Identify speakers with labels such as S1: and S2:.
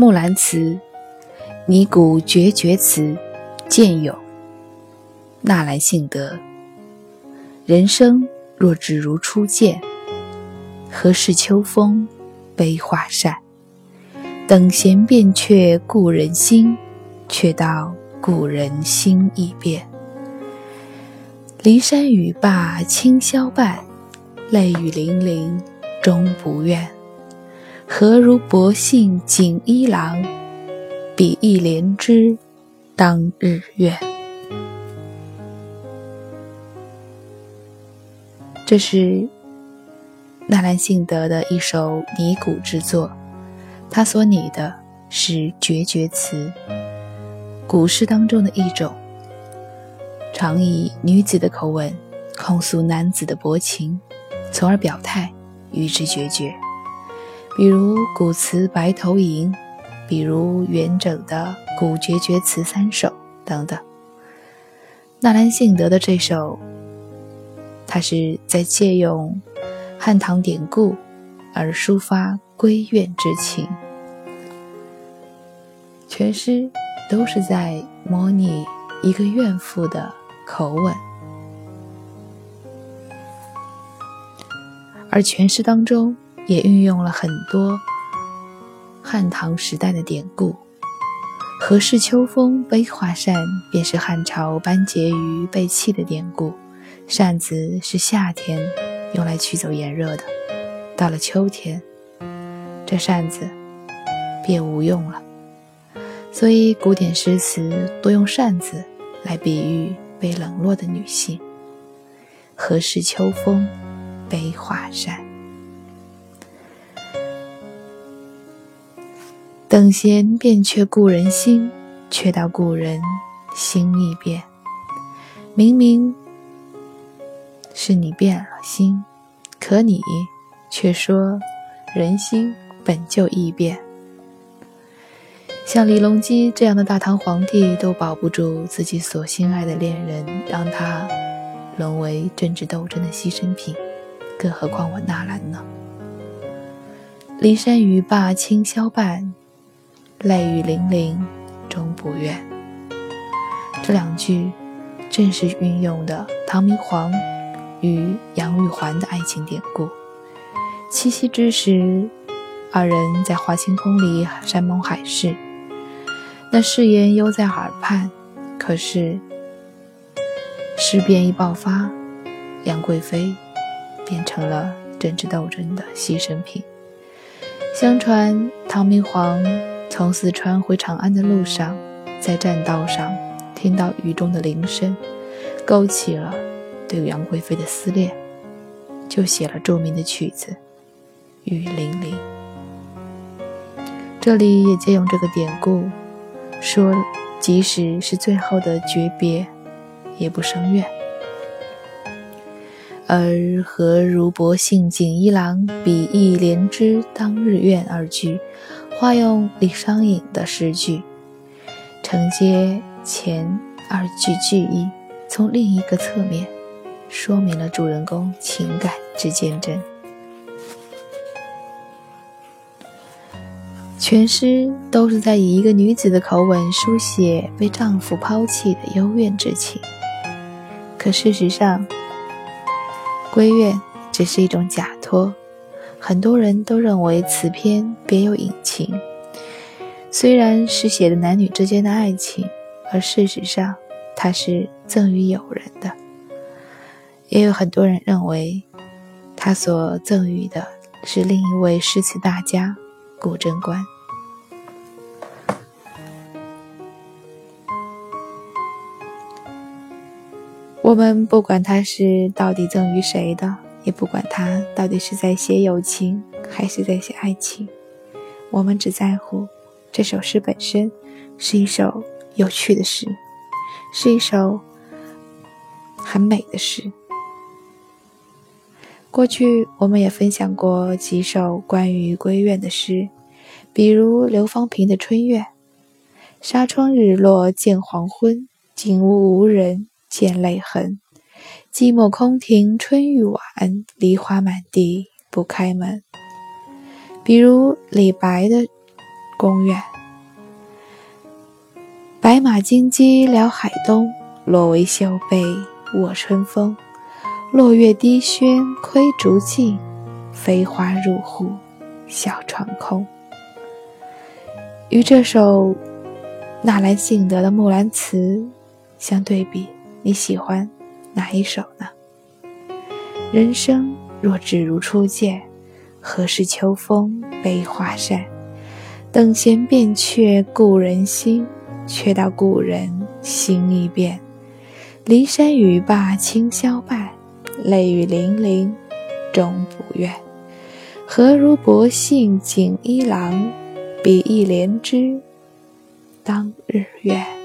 S1: 木兰辞，拟古绝绝词，见有。纳兰性德。人生若只如初见，何事秋风悲画扇？等闲变却故人心，却道故人心易变。骊山语罢清宵半，泪雨霖铃终不怨。何如薄幸锦衣郎，比翼连枝当日愿。这是纳兰性德的一首拟古之作，他所拟的是绝绝词，古诗当中的一种，常以女子的口吻控诉男子的薄情，从而表态与之决绝。比如古词《白头吟》，比如元稹的《古绝绝词三首》等等。纳兰性德的这首，他是在借用汉唐典故而抒发闺怨之情，全诗都是在模拟一个怨妇的口吻，而全诗当中。也运用了很多汉唐时代的典故，“何事秋风悲画扇”便是汉朝班婕妤被弃的典故。扇子是夏天用来驱走炎热的，到了秋天，这扇子便无用了。所以古典诗词多用扇子来比喻被冷落的女性。“何事秋风悲画扇”。等闲变却故人心，却道故人心易变。明明是你变了心，可你却说人心本就易变。像李隆基这样的大唐皇帝都保不住自己所心爱的恋人，让他沦为政治斗争的牺牲品，更何况我纳兰呢？骊山语罢清宵半。泪雨霖铃终不怨。这两句正是运用的唐明皇与杨玉环的爱情典故。七夕之时，二人在华清宫里山盟海誓，那誓言犹在耳畔。可是事变一爆发，杨贵妃变成了政治斗争的牺牲品。相传唐明皇。从四川回长安的路上，在栈道上听到雨中的铃声，勾起了对杨贵妃的思念，就写了著名的曲子《雨霖铃》。这里也借用这个典故，说即使是最后的诀别，也不生怨。而何如薄幸锦衣郎，比翼连枝当日愿二句。化用李商隐的诗句，承接前二句句意，从另一个侧面说明了主人公情感之坚贞。全诗都是在以一个女子的口吻书写被丈夫抛弃的幽怨之情，可事实上，闺怨只是一种假托。很多人都认为此篇别有隐情，虽然是写的男女之间的爱情，而事实上它是赠予友人的。也有很多人认为，他所赠予的是另一位诗词大家顾贞观。我们不管他是到底赠予谁的。也不管他到底是在写友情还是在写爱情，我们只在乎这首诗本身是一首有趣的诗，是一首很美的诗。过去我们也分享过几首关于闺怨的诗，比如刘方平的《春怨》：“纱窗日落见黄昏，景物无人见泪痕。”寂寞空庭春欲晚，梨花满地不开门。比如李白的《宫苑。白马金鸡辽海东，罗帷绣被卧春风。落月低轩窥竹径，飞花入户笑窗空。与这首纳兰性德的《木兰辞》相对比，你喜欢哪一首呢？人生若只如初见，何事秋风悲画扇？等闲变却故人心，却道故人心易变。骊山语罢清宵半。泪雨霖铃终不怨，何如薄幸锦衣郎？比翼连枝当日愿。